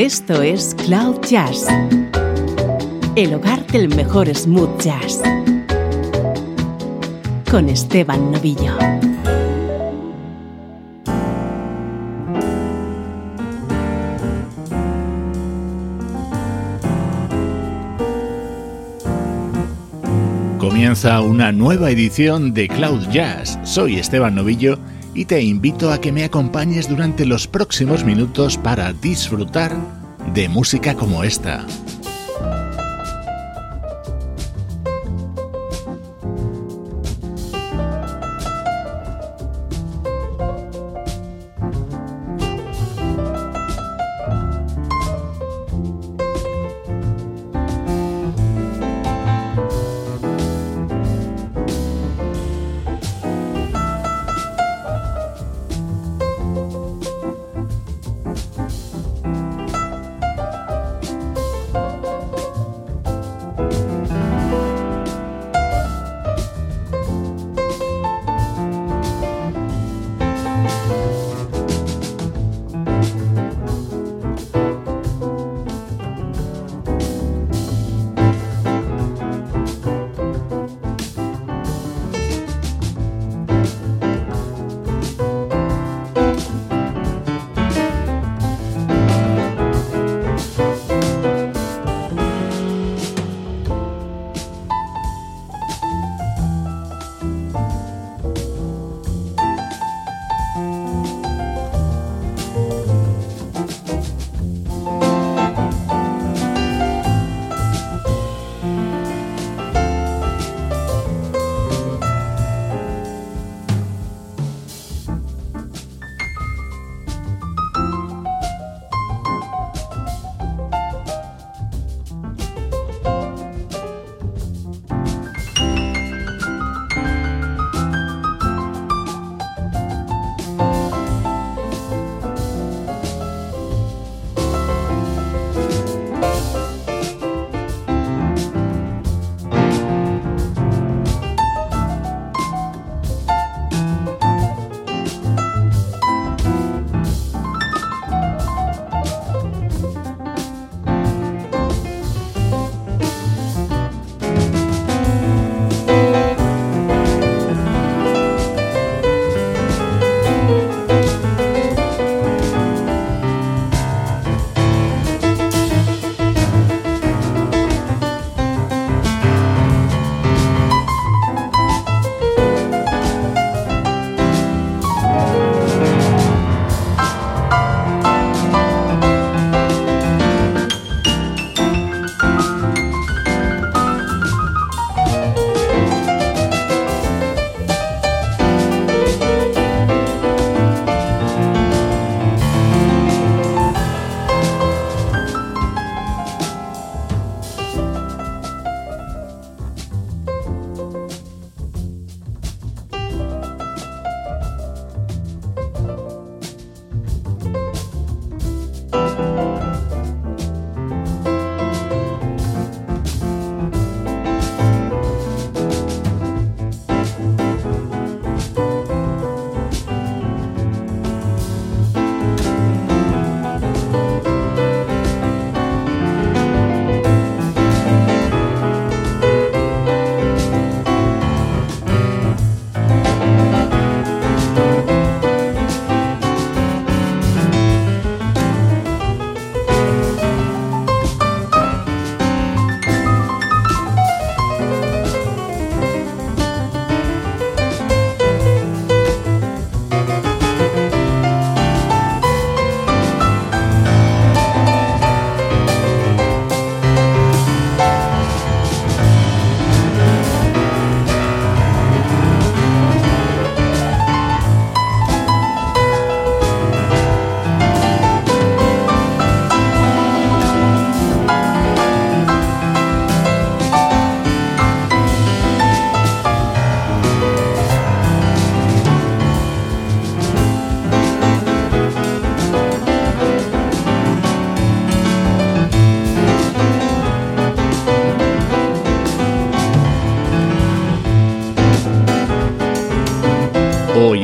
Esto es Cloud Jazz, el hogar del mejor smooth jazz, con Esteban Novillo. Comienza una nueva edición de Cloud Jazz. Soy Esteban Novillo y te invito a que me acompañes durante los próximos minutos para disfrutar de música como esta.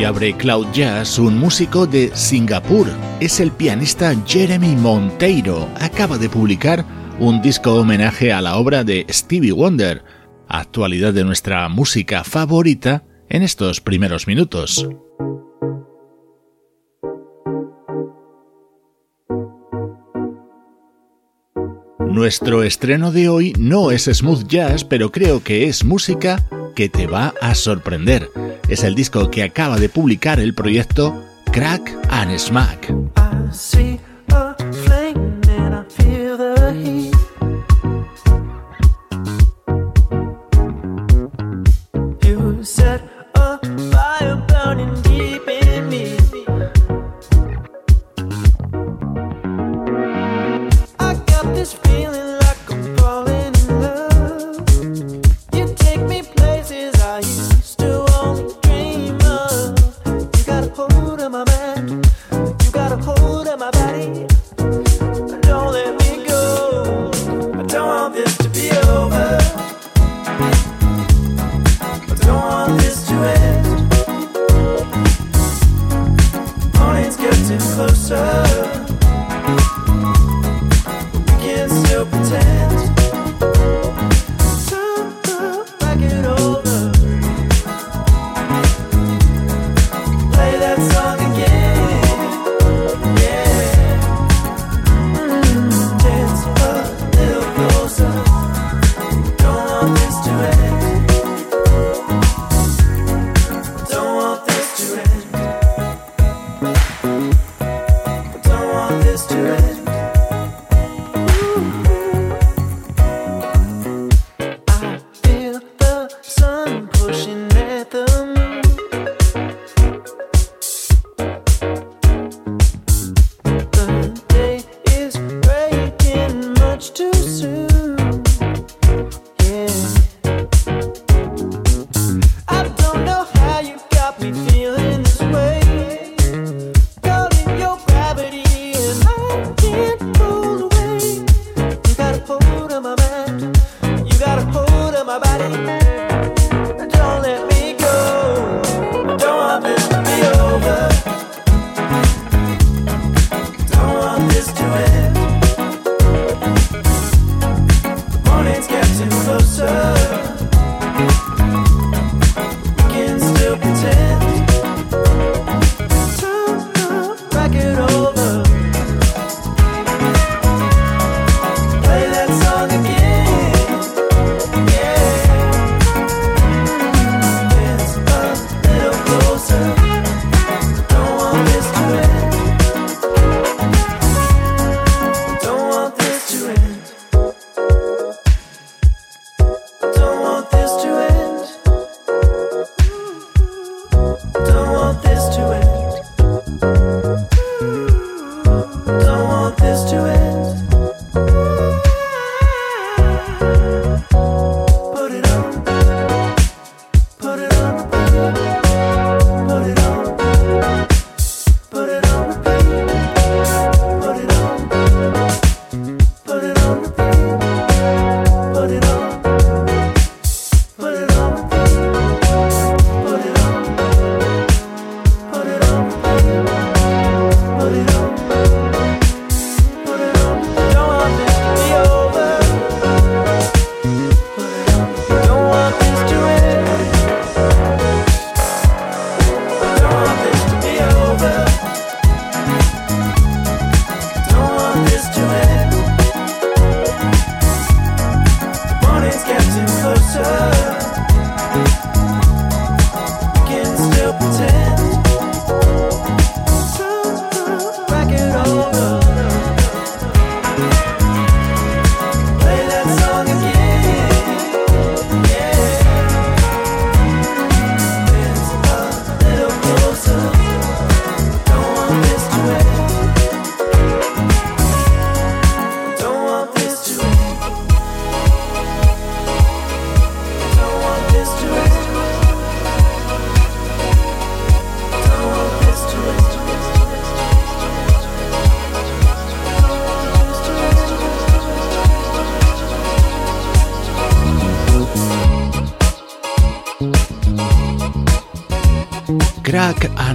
Abre Cloud Jazz un músico de Singapur. Es el pianista Jeremy Monteiro. Acaba de publicar un disco homenaje a la obra de Stevie Wonder, actualidad de nuestra música favorita en estos primeros minutos. Nuestro estreno de hoy no es smooth jazz, pero creo que es música que te va a sorprender. Es el disco que acaba de publicar el proyecto Crack and Smack.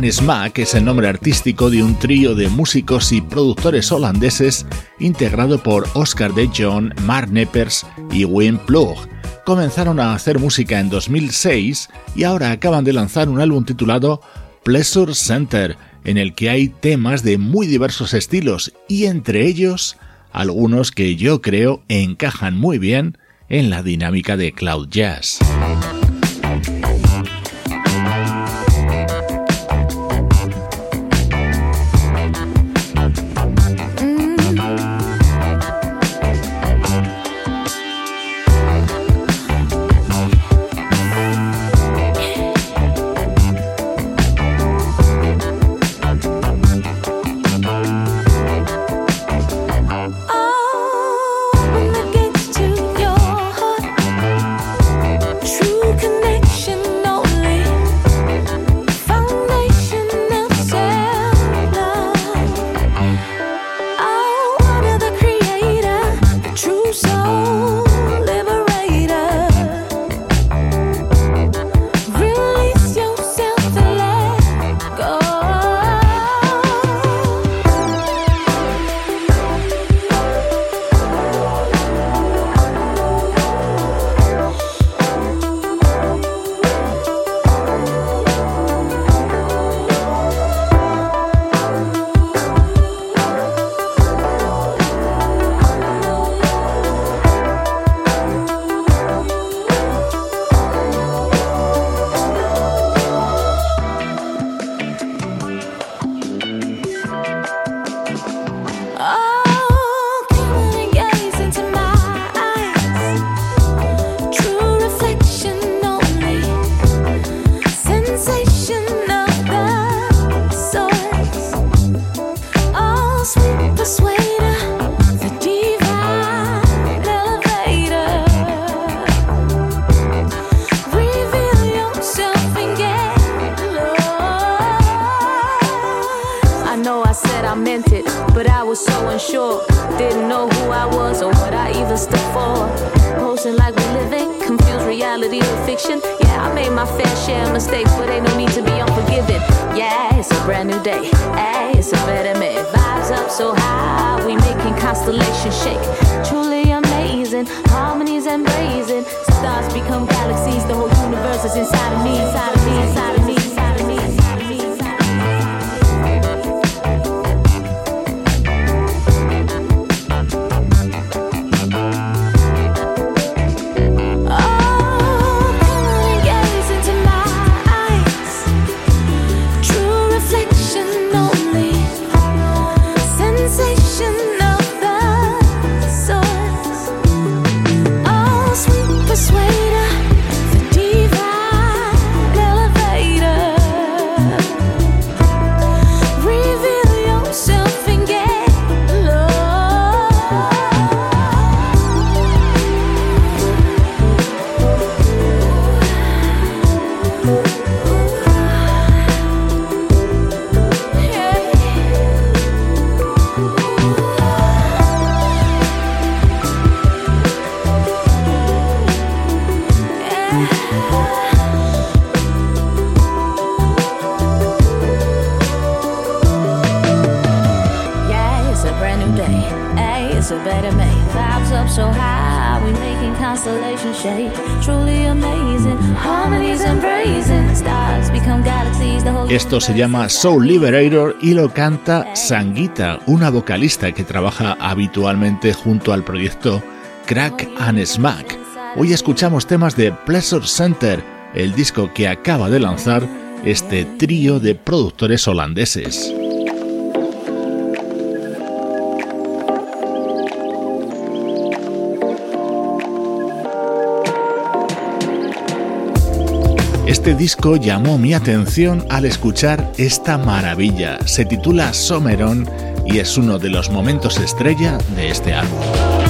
Smack es el nombre artístico de un trío de músicos y productores holandeses integrado por Oscar de Jong, Mark Neppers y Wim Plug. Comenzaron a hacer música en 2006 y ahora acaban de lanzar un álbum titulado Pleasure Center, en el que hay temas de muy diversos estilos y entre ellos algunos que yo creo encajan muy bien en la dinámica de Cloud Jazz. voices inside of me, inside of me, inside of me. Se llama Soul Liberator y lo canta Sanguita, una vocalista que trabaja habitualmente junto al proyecto Crack and Smack. Hoy escuchamos temas de Pleasure Center, el disco que acaba de lanzar este trío de productores holandeses. Este disco llamó mi atención al escuchar esta maravilla. Se titula Someron y es uno de los momentos estrella de este álbum.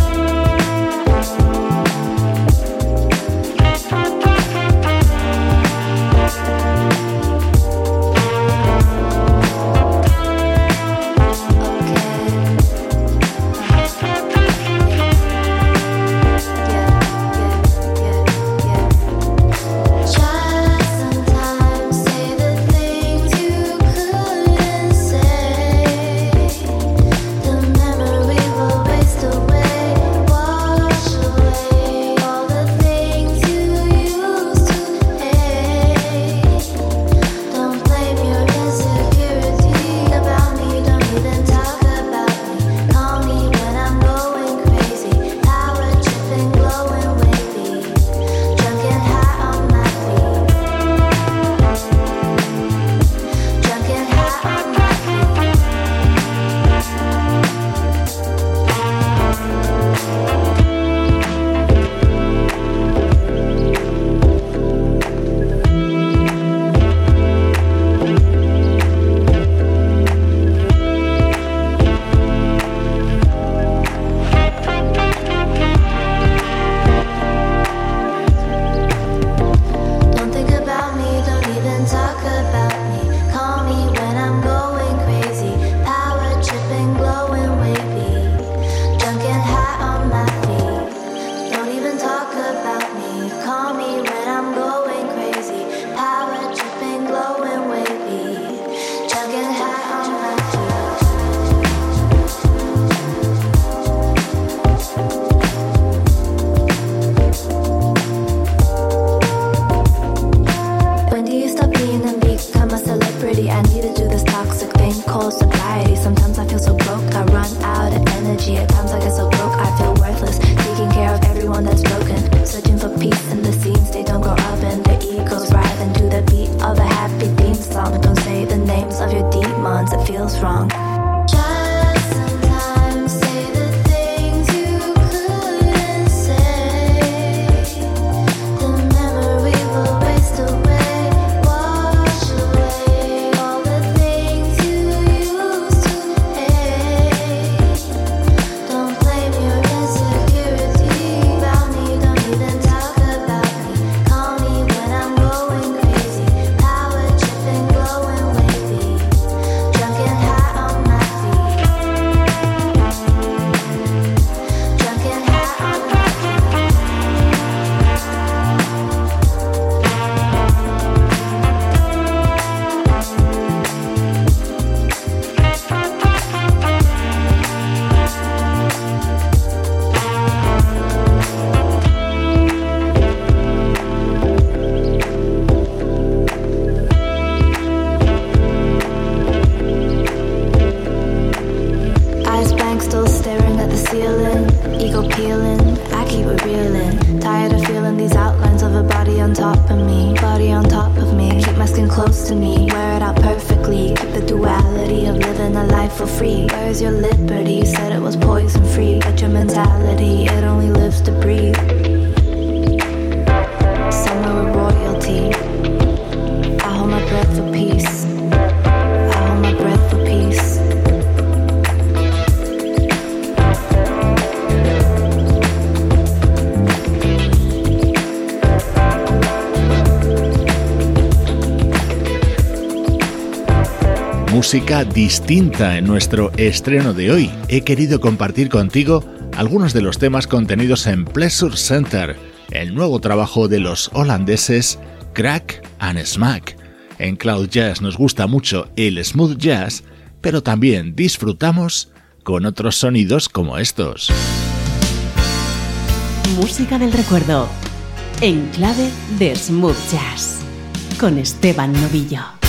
Música distinta en nuestro estreno de hoy. He querido compartir contigo algunos de los temas contenidos en Pleasure Center, el nuevo trabajo de los holandeses Crack and Smack. En Cloud Jazz nos gusta mucho el smooth jazz, pero también disfrutamos con otros sonidos como estos. Música del recuerdo, en clave de smooth jazz, con Esteban Novillo.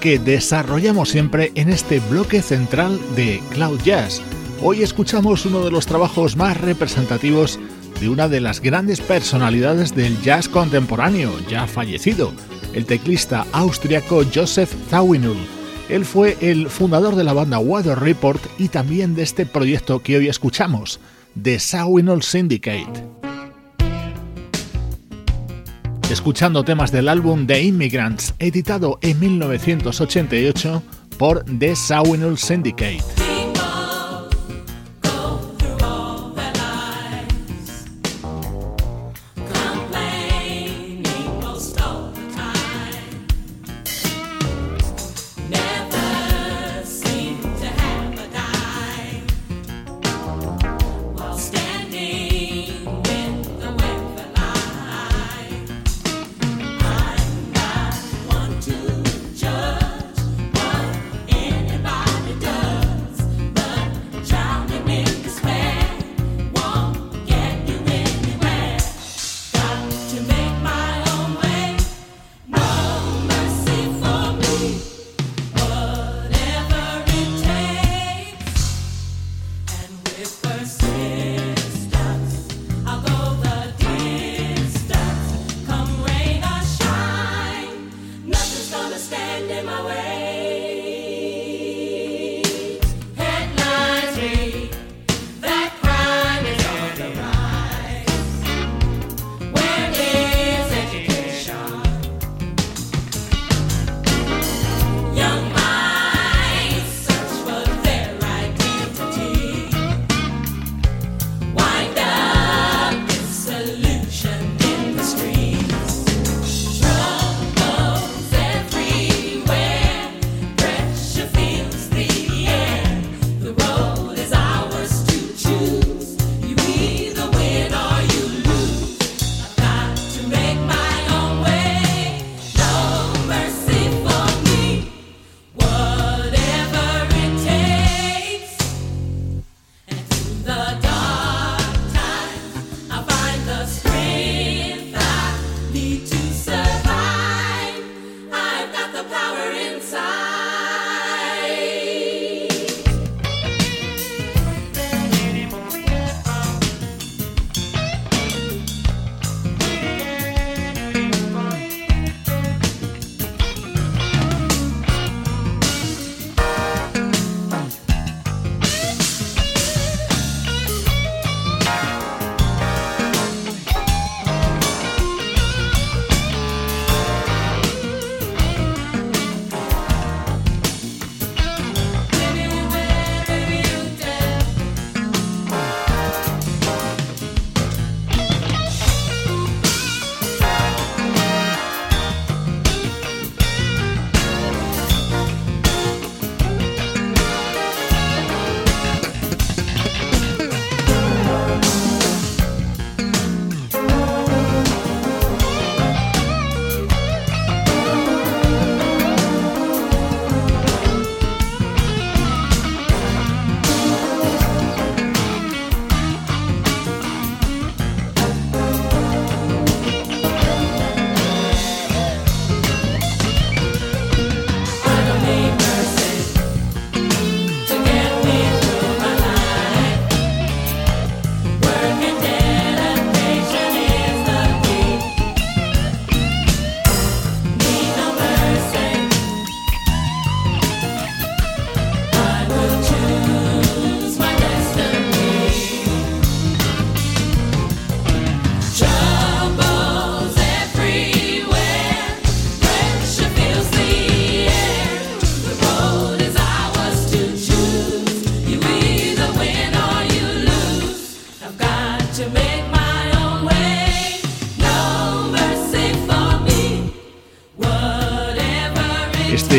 Que desarrollamos siempre en este bloque central de Cloud Jazz. Hoy escuchamos uno de los trabajos más representativos de una de las grandes personalidades del jazz contemporáneo, ya fallecido, el teclista austriaco Joseph Zawinul. Él fue el fundador de la banda Weather Report y también de este proyecto que hoy escuchamos, The Zawinul Syndicate escuchando temas del álbum The Immigrants, editado en 1988 por The Sawinul Syndicate.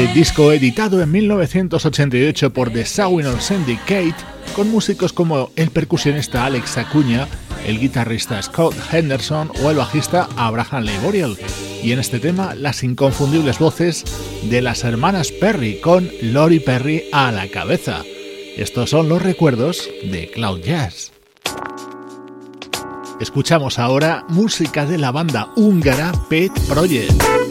Disco editado en 1988 por The Sawinul Syndicate, con músicos como el percusionista Alex Acuña, el guitarrista Scott Henderson o el bajista Abraham Leiboriel, y en este tema las inconfundibles voces de las hermanas Perry con Lori Perry a la cabeza. Estos son los recuerdos de Cloud Jazz. Escuchamos ahora música de la banda húngara Pet Project.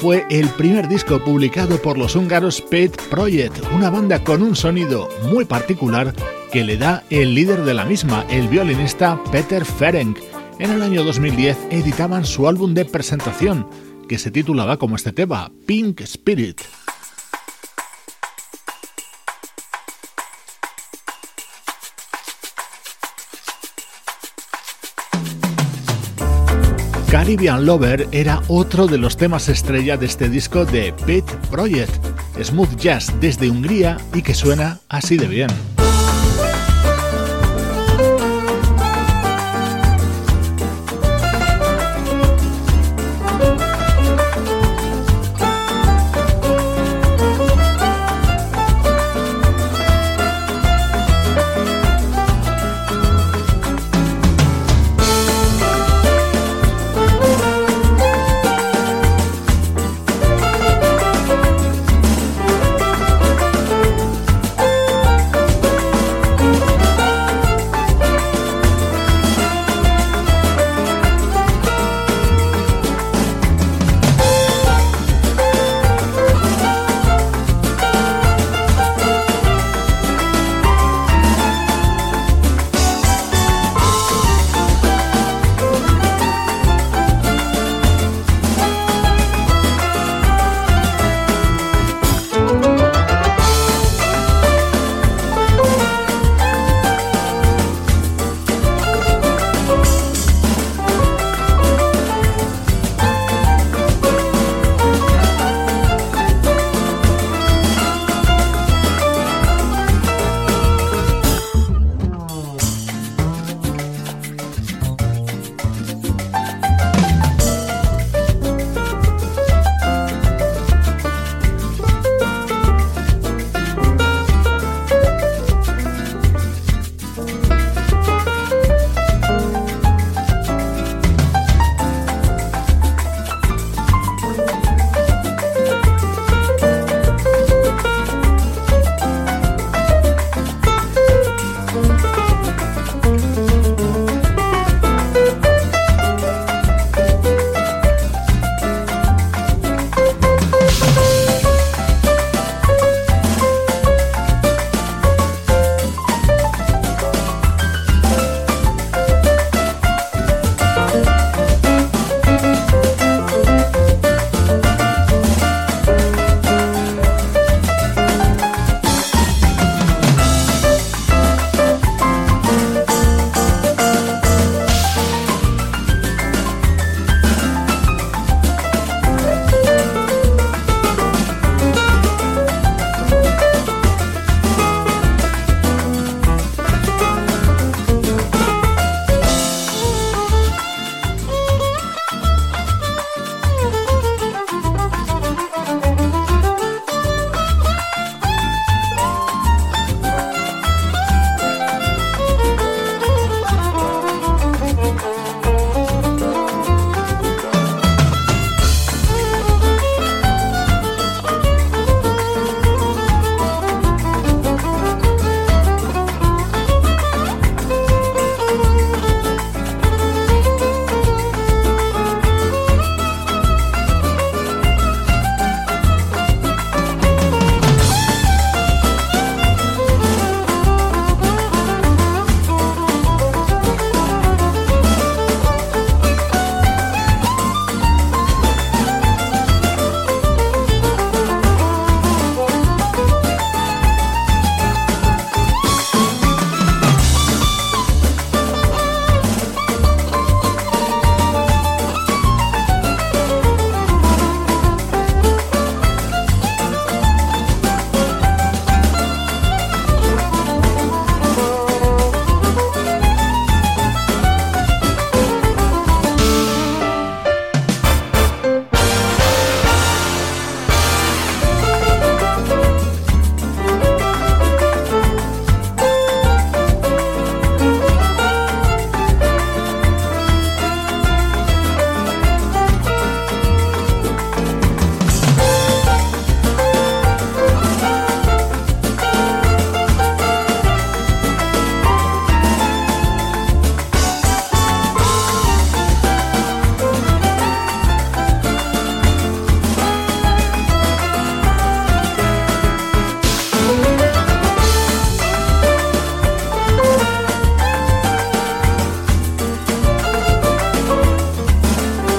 Fue el primer disco publicado por los húngaros Pet Project, una banda con un sonido muy particular que le da el líder de la misma, el violinista Peter Ferenc. En el año 2010 editaban su álbum de presentación, que se titulaba como este tema, Pink Spirit. Caribbean Lover era otro de los temas estrella de este disco de Pet Project, smooth jazz desde Hungría y que suena así de bien.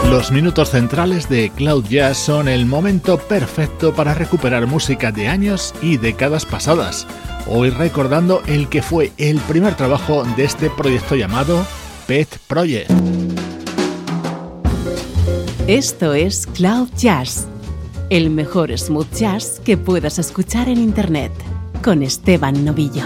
Los minutos centrales de Cloud Jazz son el momento perfecto para recuperar música de años y décadas pasadas. Hoy recordando el que fue el primer trabajo de este proyecto llamado Pet Project. Esto es Cloud Jazz, el mejor smooth jazz que puedas escuchar en Internet, con Esteban Novillo.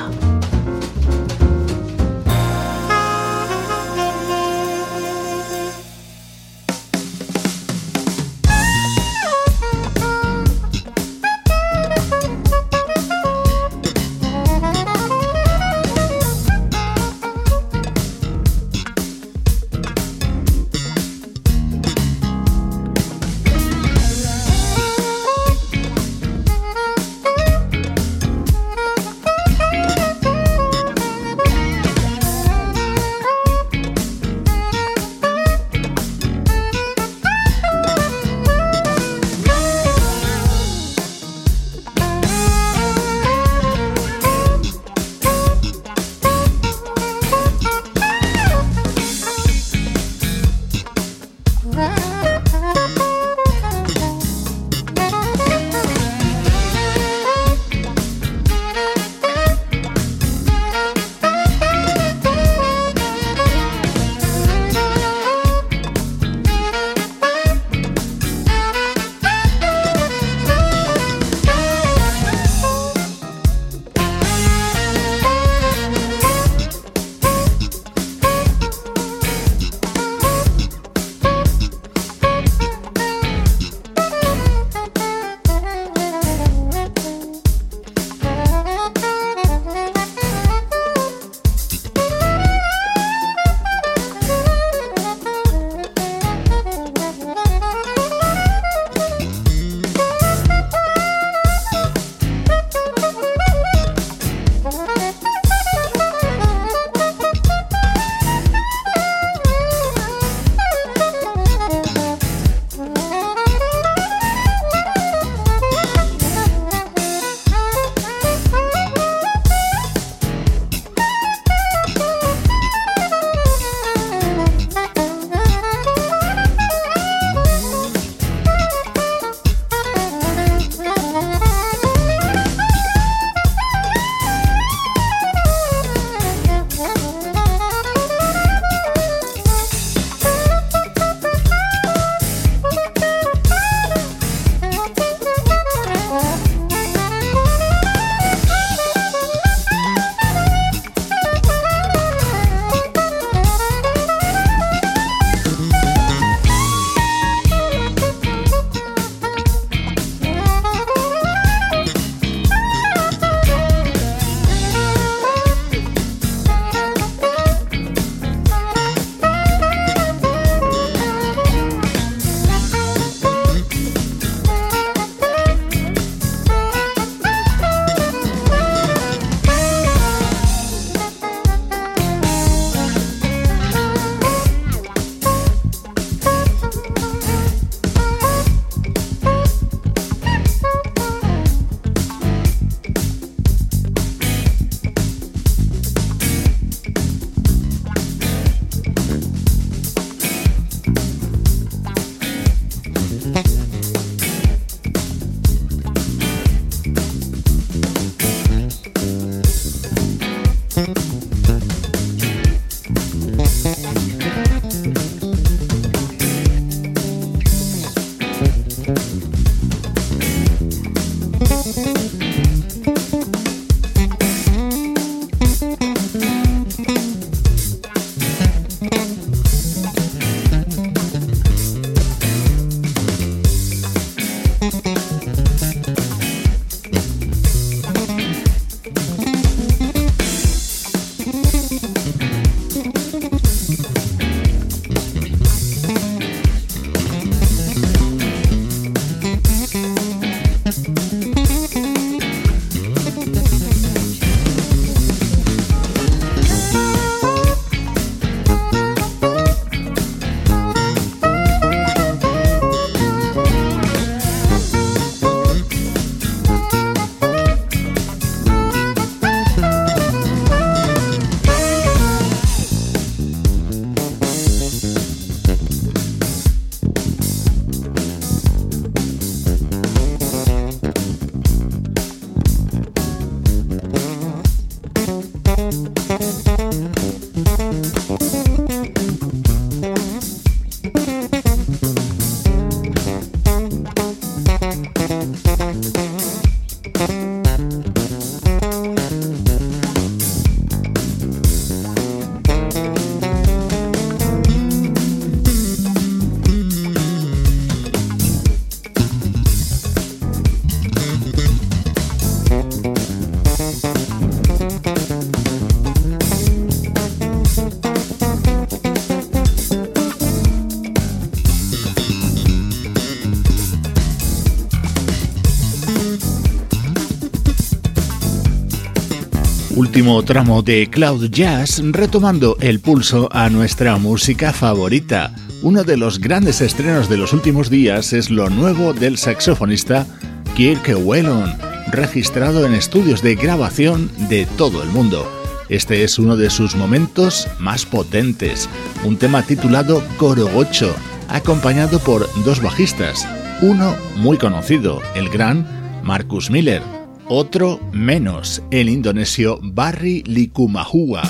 Último tramo de Cloud Jazz retomando el pulso a nuestra música favorita. Uno de los grandes estrenos de los últimos días es lo nuevo del saxofonista Kirk Whelan, registrado en estudios de grabación de todo el mundo. Este es uno de sus momentos más potentes, un tema titulado 8, acompañado por dos bajistas, uno muy conocido, el gran Marcus Miller, otro menos, el indonesio Barry Likumahua.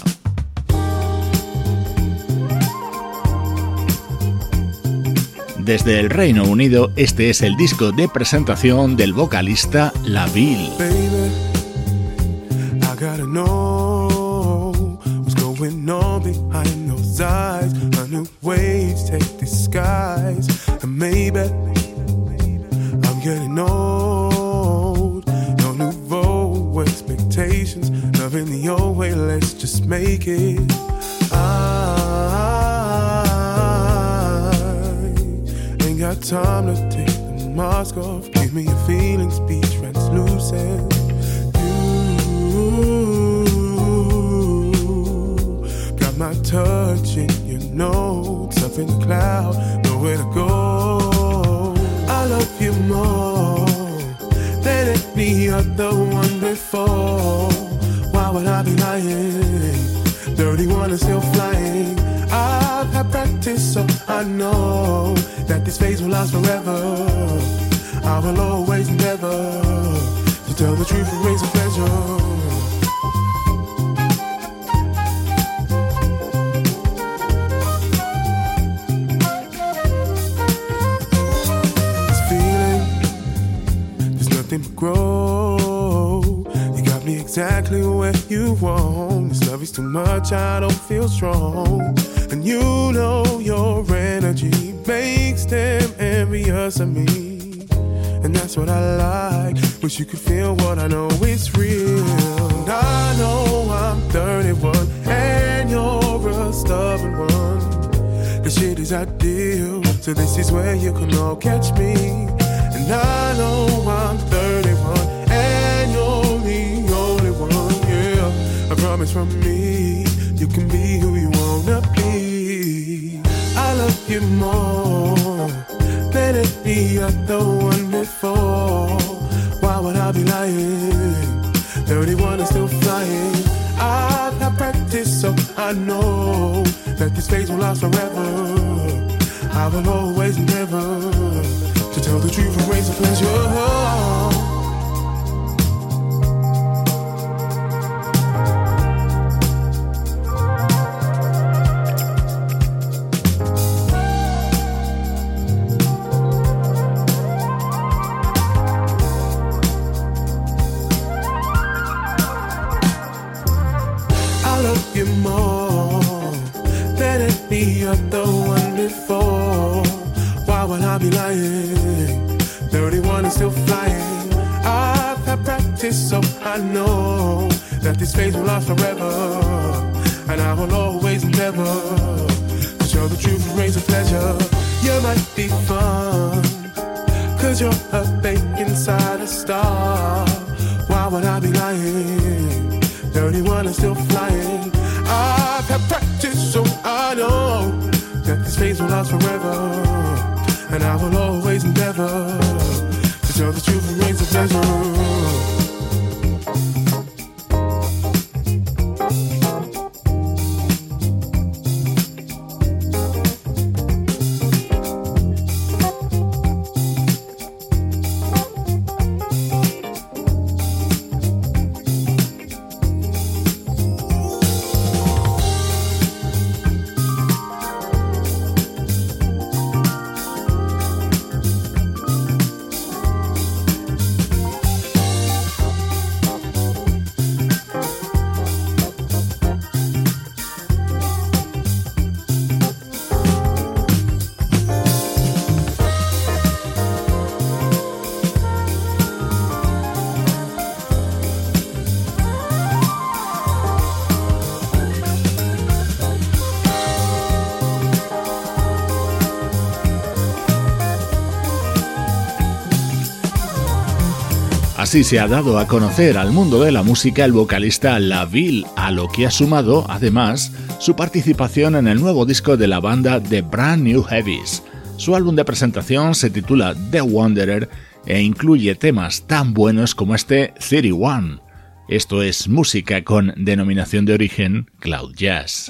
Desde el Reino Unido, este es el disco de presentación del vocalista La Ville. Give me your feelings, be translucent. You got my touch in your notes up in the cloud, nowhere to go. I love you more than any other one before. Why would I be lying? 31 is still flying. I've had practice, so I know that this phase will last forever. I will always never to tell the truth and raise a pleasure. It's feeling there's nothing but grow. You got me exactly where you want. This love is too much, I don't feel strong. And you know your energy makes them envious of me. And that's what I like. Wish you could feel what I know is real. And I know I'm 31 and you're a stubborn one. The shit is ideal, so this is where you can all catch me. And I know I'm 31 and you're the only one, yeah. I promise from me, you can be who you wanna be. I love you more than any other one before. Why would I be lying? 31 is still flying. I've had practice, so I know that this phase will last forever. I will always never To tell the truth and raise a pleasure. Así se ha dado a conocer al mundo de la música el vocalista Laville, a lo que ha sumado, además, su participación en el nuevo disco de la banda The Brand New Heavies. Su álbum de presentación se titula The Wanderer e incluye temas tan buenos como este 31. Esto es música con denominación de origen Cloud Jazz.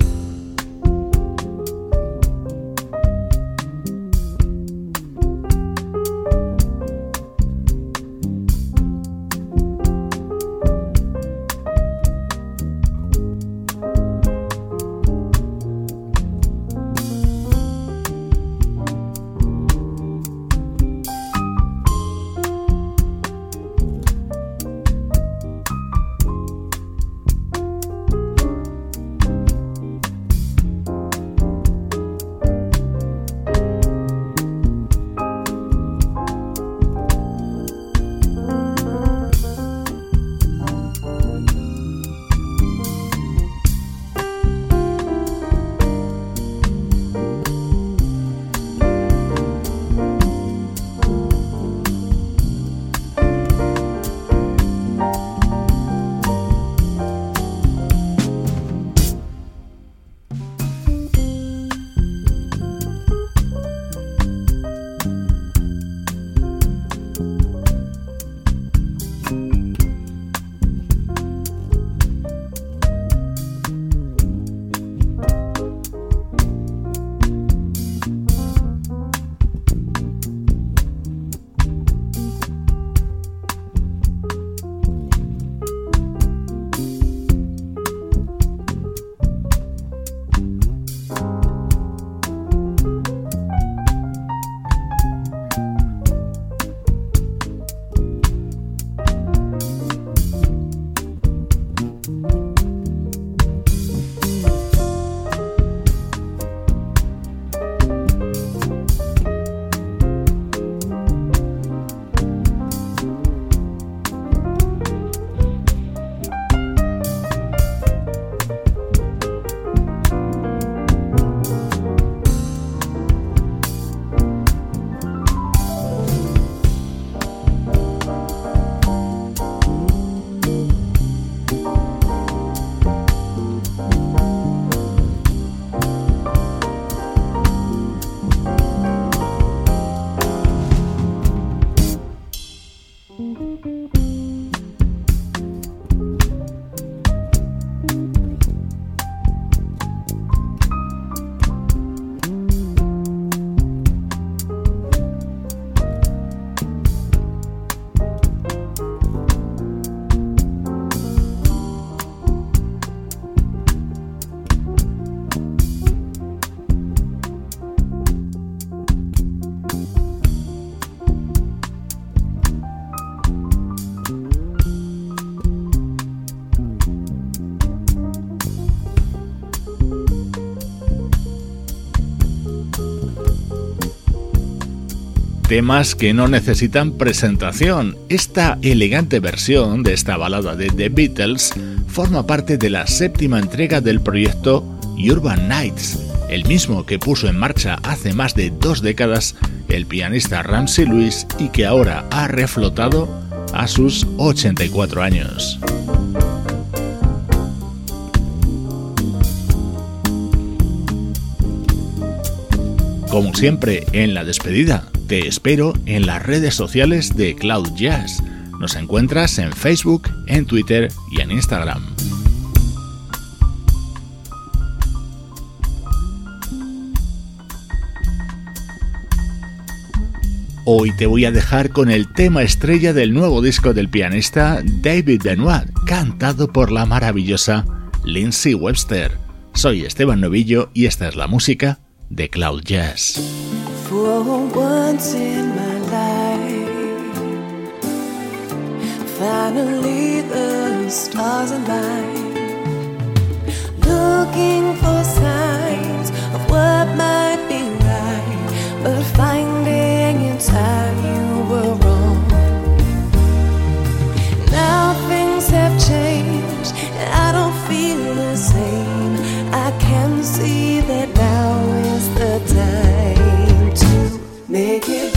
Temas que no necesitan presentación. Esta elegante versión de esta balada de The Beatles forma parte de la séptima entrega del proyecto Urban Nights, el mismo que puso en marcha hace más de dos décadas el pianista Ramsey Lewis y que ahora ha reflotado a sus 84 años. Como siempre en la despedida, te espero en las redes sociales de Cloud Jazz. Nos encuentras en Facebook, en Twitter y en Instagram. Hoy te voy a dejar con el tema estrella del nuevo disco del pianista David Benoit, cantado por la maravillosa Lindsay Webster. Soy Esteban Novillo y esta es la música de Cloud Jazz. For once in my life, finally the stars align. Looking for signs of what might be right, but finding in time you were wrong. Now things have changed, and I don't feel the same. I can see that now kids.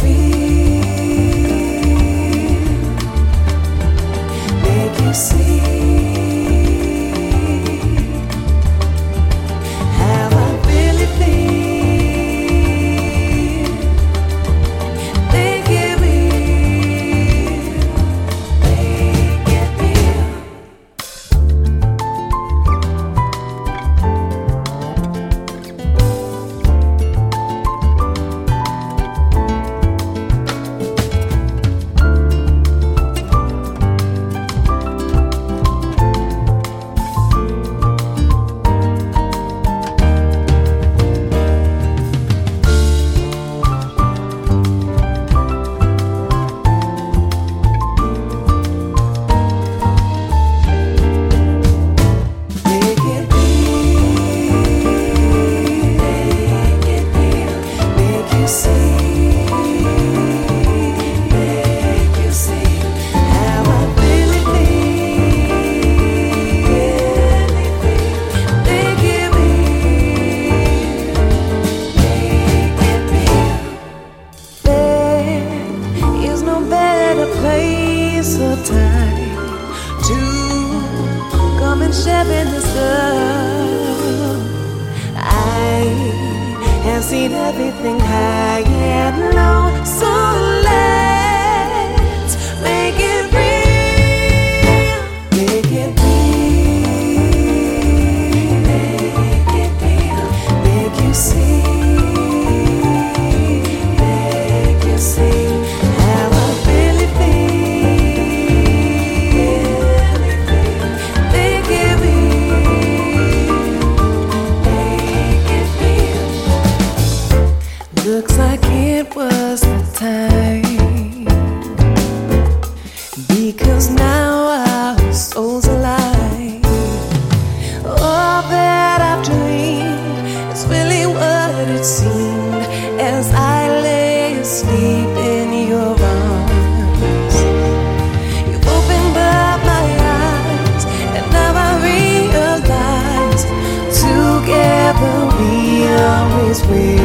It seemed as I lay asleep in your arms, You opened up my eyes, and now I realize together we always will.